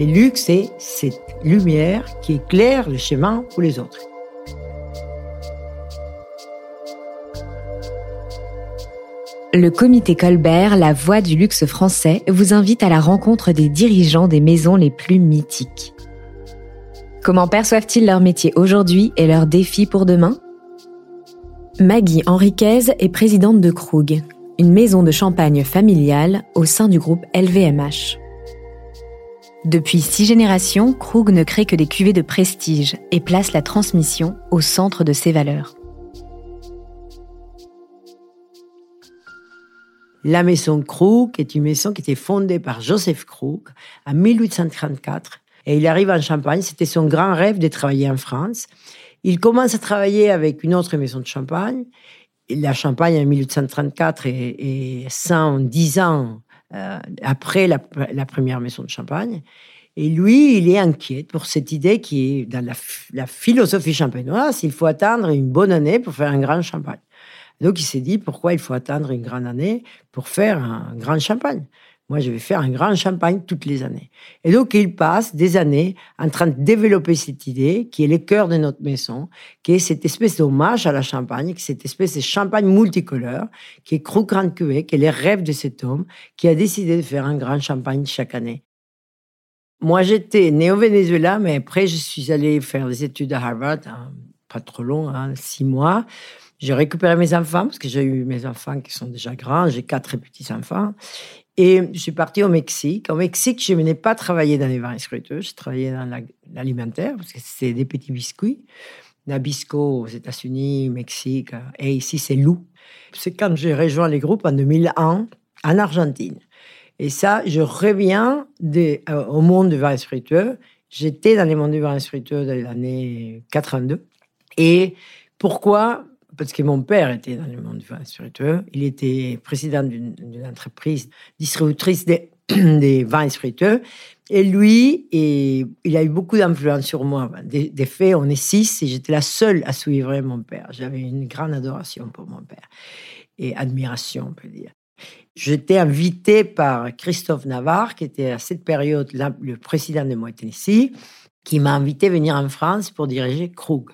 Le luxe, c'est cette lumière qui éclaire le chemin pour les autres. Le comité Colbert, la voix du luxe français, vous invite à la rencontre des dirigeants des maisons les plus mythiques. Comment perçoivent-ils leur métier aujourd'hui et leurs défis pour demain? Maggie Henriquez est présidente de Krug, une maison de champagne familiale au sein du groupe LVMH. Depuis six générations, Krug ne crée que des cuvées de prestige et place la transmission au centre de ses valeurs. La maison Krug est une maison qui était fondée par Joseph Krug en 1834 et il arrive en Champagne. C'était son grand rêve de travailler en France. Il commence à travailler avec une autre maison de champagne. La Champagne en 1834 et, 110 ans euh, après la, première maison de champagne. Et lui, il est inquiet pour cette idée qui est dans la, philosophie champenoise, il faut attendre une bonne année pour faire un grand champagne. Donc il s'est dit pourquoi il faut attendre une grande année pour faire un grand champagne? Moi, je vais faire un grand champagne toutes les années. Et donc, il passe des années en train de développer cette idée qui est le cœur de notre maison, qui est cette espèce d'hommage à la champagne, qui est cette espèce de champagne multicolore, qui est Grand Cuvée, qui est le rêve de cet homme qui a décidé de faire un grand champagne chaque année. Moi, j'étais né au Venezuela, mais après, je suis allé faire des études à Harvard, hein, pas trop long, hein, six mois. J'ai récupéré mes enfants, parce que j'ai eu mes enfants qui sont déjà grands, j'ai quatre petits-enfants. Et je suis partie au Mexique. Au Mexique, je n'ai pas travaillé dans les vins spiritueux, je travaillais dans l'alimentaire, parce que c'est des petits biscuits. Nabisco aux États-Unis, Mexique, et ici c'est Lou. C'est quand j'ai rejoint les groupes en 2001 en Argentine. Et ça, je reviens de, euh, au monde du vin spiritueux. J'étais dans le monde du vin spiritueux dans les années 82. Et pourquoi parce que mon père était dans le monde spiritueux. Il était président d'une entreprise distributrice des, vins spiritueux. Et lui, il a eu beaucoup d'influence sur moi. Des, faits, on est six et j'étais la seule à suivre mon père. J'avais une grande adoration pour mon père et admiration, on peut dire. J'étais invité par Christophe Navarre, qui était à cette période le président de Moët Tennessee qui m'a invité à venir en France pour diriger Krug.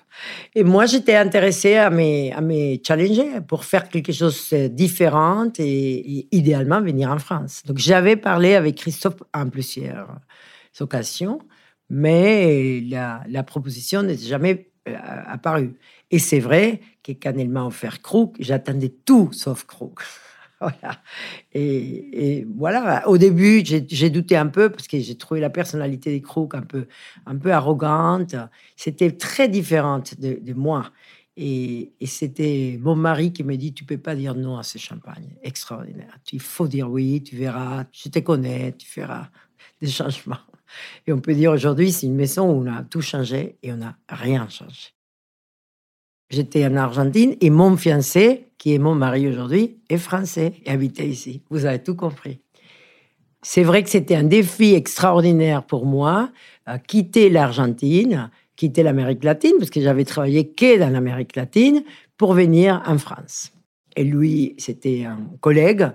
Et moi, j'étais intéressée à me, à challenger pour faire quelque chose de différent et, idéalement venir en France. Donc, j'avais parlé avec Christophe en plusieurs occasions, mais la, la proposition n'est jamais euh, apparue. Et c'est vrai que quand elle m'a offert Krug, j'attendais tout sauf Krug. Voilà. Et, voilà, au début, j'ai douté un peu parce que j'ai trouvé la personnalité des Crocs un peu, un peu arrogante. C'était très différente de, moi. Et, c'était mon mari qui me dit Tu peux pas dire non à ce champagne. Extraordinaire. Il faut dire oui, tu verras, je te connais, tu feras des changements. Et on peut dire aujourd'hui, c'est une maison où on a tout changé et on n'a rien changé. J'étais en Argentine et mon fiancé, qui est mon mari aujourd'hui, est français et habitait ici. Vous avez tout compris. C'est vrai que c'était un défi extraordinaire pour moi, à quitter l'Argentine, quitter l'Amérique latine, parce que j'avais travaillé que dans l'Amérique latine, pour venir en France. Et lui, c'était un collègue,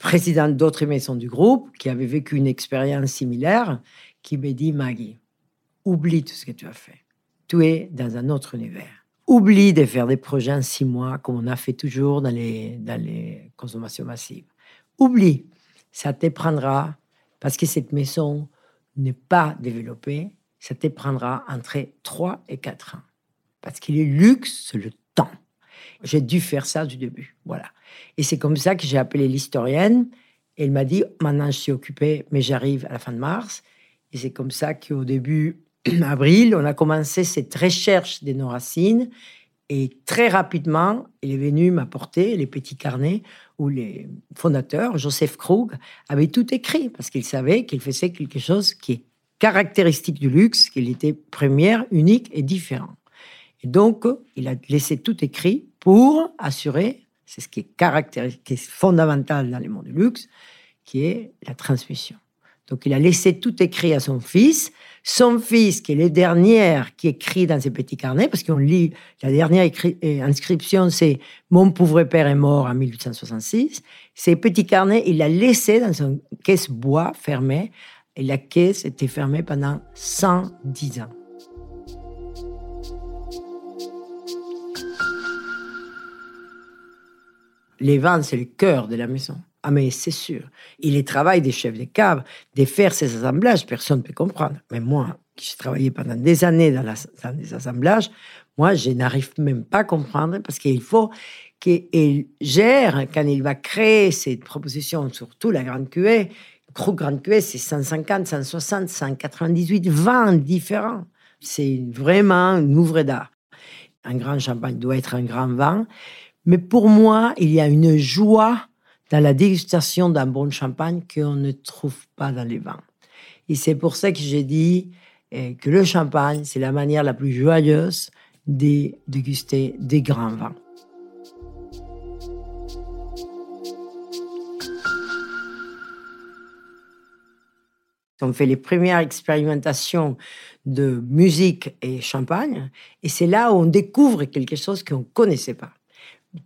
président d'autres maisons du groupe, qui avait vécu une expérience similaire, qui m'a dit, Maggie, oublie tout ce que tu as fait. Tu es dans un autre univers Oublie de faire des projets en six mois, comme on a fait toujours dans les, dans les consommations massives. Oublie. Ça te prendra, parce que cette maison n'est pas développée, ça te prendra entre trois et quatre ans. Parce qu'il est luxe, c'est le temps. J'ai dû faire ça du début. Voilà. Et c'est comme ça que j'ai appelé l'historienne. Elle m'a dit, maintenant je suis occupée, mais j'arrive à la fin de mars. Et c'est comme ça qu'au début, avril, on a commencé cette recherche de nos racines et très rapidement, il est venu m'apporter les petits carnets où les fondateurs, Joseph Krug, avaient tout écrit parce qu'il savait qu'il faisait quelque chose qui est caractéristique du luxe, qu'il était première, unique et différent. Et donc, il a laissé tout écrit pour assurer, c'est ce qui est qui est fondamental dans le monde du luxe, qui est la transmission. Donc, il a laissé tout écrit à son fils, son fils, qui est le dernier qui écrit dans ses petits carnets, parce qu'on lit, la dernière euh, inscription, c'est Mon pauvre père est mort en 1866. Ces petits carnets, il l'a laissé dans une caisse bois fermée et la caisse était fermée pendant 110 ans. Les vins, c'est le cœur de la maison. Ah, mais c'est sûr. Et le travail des chefs de cave, de faire ces assemblages, personne ne peut comprendre. Mais moi, qui j'ai travaillé pendant des années dans, les assemblages, moi, je n'arrive même pas à comprendre parce qu'il faut qu'il gère, quand il va créer cette proposition, surtout la grande cuvée, Gros grande cuvée, c'est 150, 160, 198 vins différents. C'est vraiment une ouvre d'art. Un grand champagne doit être un grand vin. Mais pour moi, il y a une joie dans la dégustation d'un bon champagne qu'on ne trouve pas dans les vins. Et c'est pour ça que j'ai dit eh, que le champagne, c'est la manière la plus joyeuse de déguster des grands vins. On fait les premières expérimentations de musique et champagne, et c'est là où on découvre quelque chose qu'on ne connaissait pas.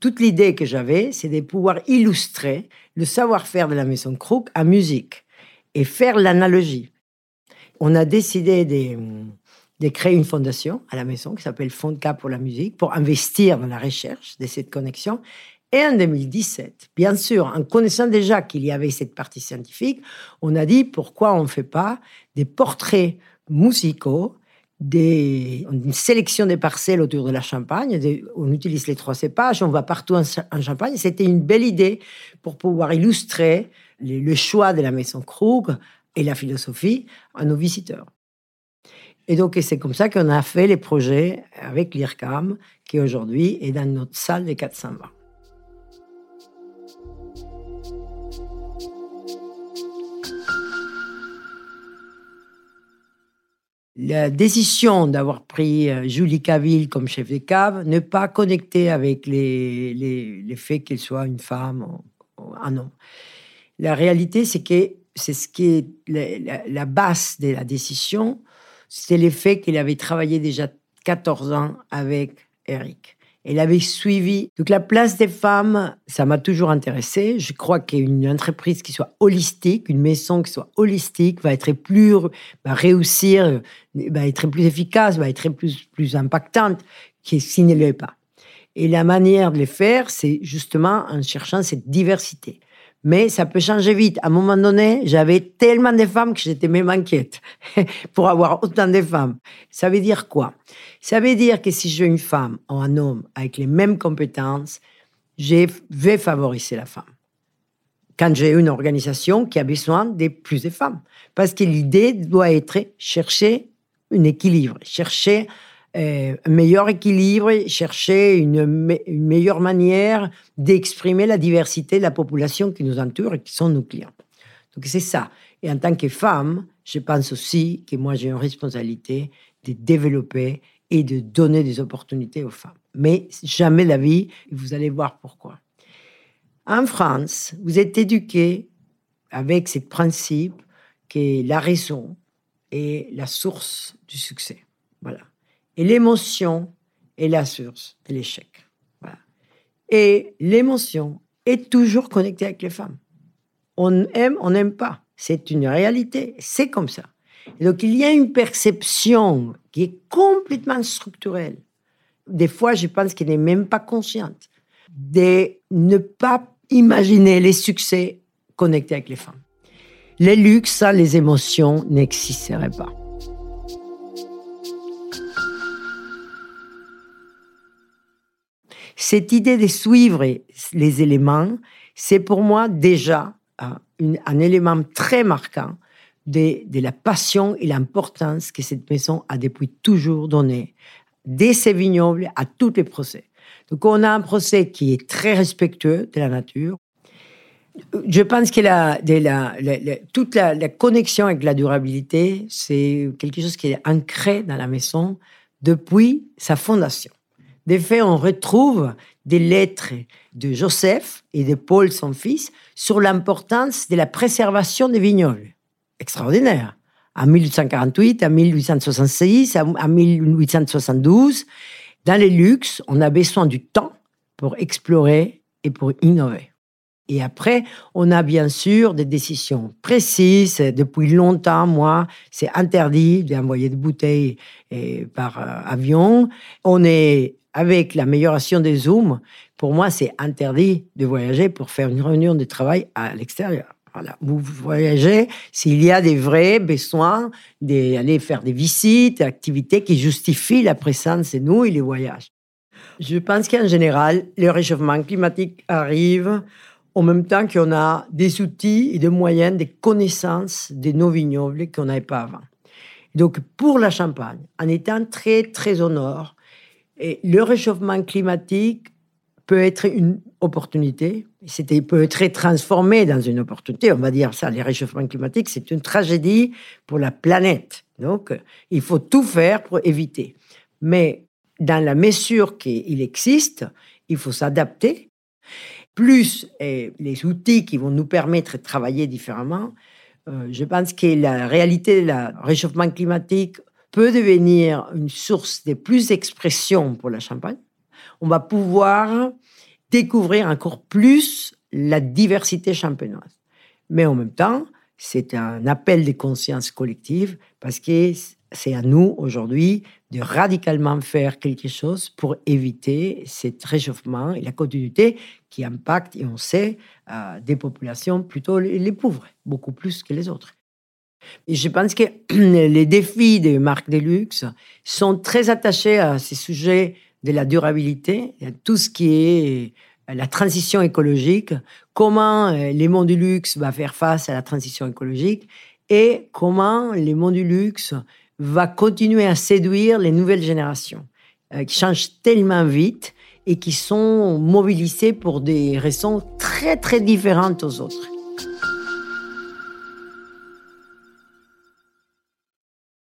Toute l'idée que j'avais, c'est de pouvoir illustrer le savoir-faire de la maison Crook à musique et faire l'analogie. On a décidé de, créer une fondation à la maison qui s'appelle Fondca pour la musique pour investir dans la recherche de cette connexion et en 2017, bien sûr, en connaissant déjà qu'il y avait cette partie scientifique, on a dit pourquoi on ne fait pas des portraits musicaux, des, une sélection des parcelles autour de la Champagne. on utilise les trois cépages, on va partout en, Champagne. C'était une belle idée pour pouvoir illustrer le, choix de la maison Krug et la philosophie à nos visiteurs. Et donc, c'est comme ça qu'on a fait les projets avec l'IRCAM, qui aujourd'hui est dans notre salle des 420. La décision d'avoir pris euh, Julie Caville comme chef de cave n'est pas connectée avec les, les, faits qu'elle soit une femme ou, un homme. La réalité, c'est que c'est ce qui est la, la, base de la décision, c'est le fait qu'elle avait travaillé déjà 14 ans avec Eric. Elle avait suivi. Donc la place des femmes, ça m'a toujours intéressé. Je crois qu'une entreprise qui soit holistique, une maison qui soit holistique, va être plus, va réussir, va être plus efficace, va être plus, plus impactante que s'il ne l'est pas. Et la manière de le faire, c'est justement en cherchant cette diversité. Mais ça peut changer vite. À un moment donné, j'avais tellement de femmes que j'étais même inquiète pour avoir autant de femmes. Ça veut dire quoi? Ça veut dire que si j'ai une femme ou un homme avec les mêmes compétences, je vais favoriser la femme. Quand j'ai une organisation qui a besoin de plus de femmes. Parce que l'idée doit être chercher un équilibre, chercher euh, un meilleur équilibre, chercher une, meilleure manière d'exprimer la diversité de la population qui nous entoure et qui sont nos clients. Donc c'est ça. Et en tant que femme, je pense aussi que moi j'ai une responsabilité de développer et de donner des opportunités aux femmes. Mais jamais la vie, vous allez voir pourquoi. En France, vous êtes éduqués avec ce principe que la raison est la source du succès. Voilà. Et l'émotion est la source de l'échec. Et l'émotion est toujours connectée avec les femmes. On aime, on n'aime pas. C'est une réalité. C'est comme ça. donc, il y a une perception qui est complètement structurelle. Des fois, je pense qu'elle n'est même pas consciente de ne pas imaginer les succès connectés avec les femmes. Les luxes les émotions n'existeraient pas. Cette idée de suivre les éléments, c'est pour moi déjà un, élément très marquant de, la passion et l'importance que cette maison a depuis toujours donné, dès ses vignobles à tous les procès. Donc on a un procès qui est très respectueux de la nature. Je pense que toute la, connexion avec la durabilité, c'est quelque chose qui est ancré dans la maison depuis sa fondation. De fait, on retrouve des lettres de Joseph et de Paul, son fils, sur l'importance de la préservation des vignobles. Extraordinaire. En 1848, en 1866, en 1872, dans les luxes, on a besoin du temps pour explorer et pour innover. Et après, on a bien sûr des décisions précises. Depuis longtemps, moi, c'est interdit d'envoyer des bouteilles par euh, avion. On est avec l'amélioration des zooms. Pour moi, c'est interdit de voyager pour faire une réunion de travail à l'extérieur. Voilà. Vous voyagez s'il y a des vrais besoins d'aller faire des visites, des activités qui justifient la présence de nous et les voyages. Je pense qu'en général, le réchauffement climatique arrive en même temps qu'on a des outils et des moyens, des connaissances de nos vignobles qu'on n'avait pas avant. Donc, pour la Champagne, en étant très, très au nord, et le réchauffement climatique peut être une opportunité, c'était peut être transformé dans une opportunité. On va dire ça, les réchauffements climatiques, c'est une tragédie pour la planète. Donc, il faut tout faire pour éviter. Mais dans la mesure qu'il existe, il faut s'adapter. Plus les outils qui vont nous permettre de travailler différemment, euh, je pense que la réalité du réchauffement climatique peut devenir une source de plus d'expression pour la Champagne. On va pouvoir découvrir encore plus la diversité champenoise. Mais en même temps, c'est un appel de conscience collective parce que c'est à nous aujourd'hui de radicalement faire quelque chose pour éviter cet réchauffement et la continuité qui impacte, et on sait, euh, des populations plutôt les pauvres, beaucoup plus que les autres. Je pense que les défis des marques de luxe sont très attachés à ces sujets de la durabilité, à tout ce qui est euh, la transition écologique, comment euh, les mondes du luxe va faire face à la transition écologique et comment les mondes du luxe va continuer à séduire les nouvelles générations euh, qui changent tellement vite et qui sont mobilisées pour des raisons très très différentes aux autres.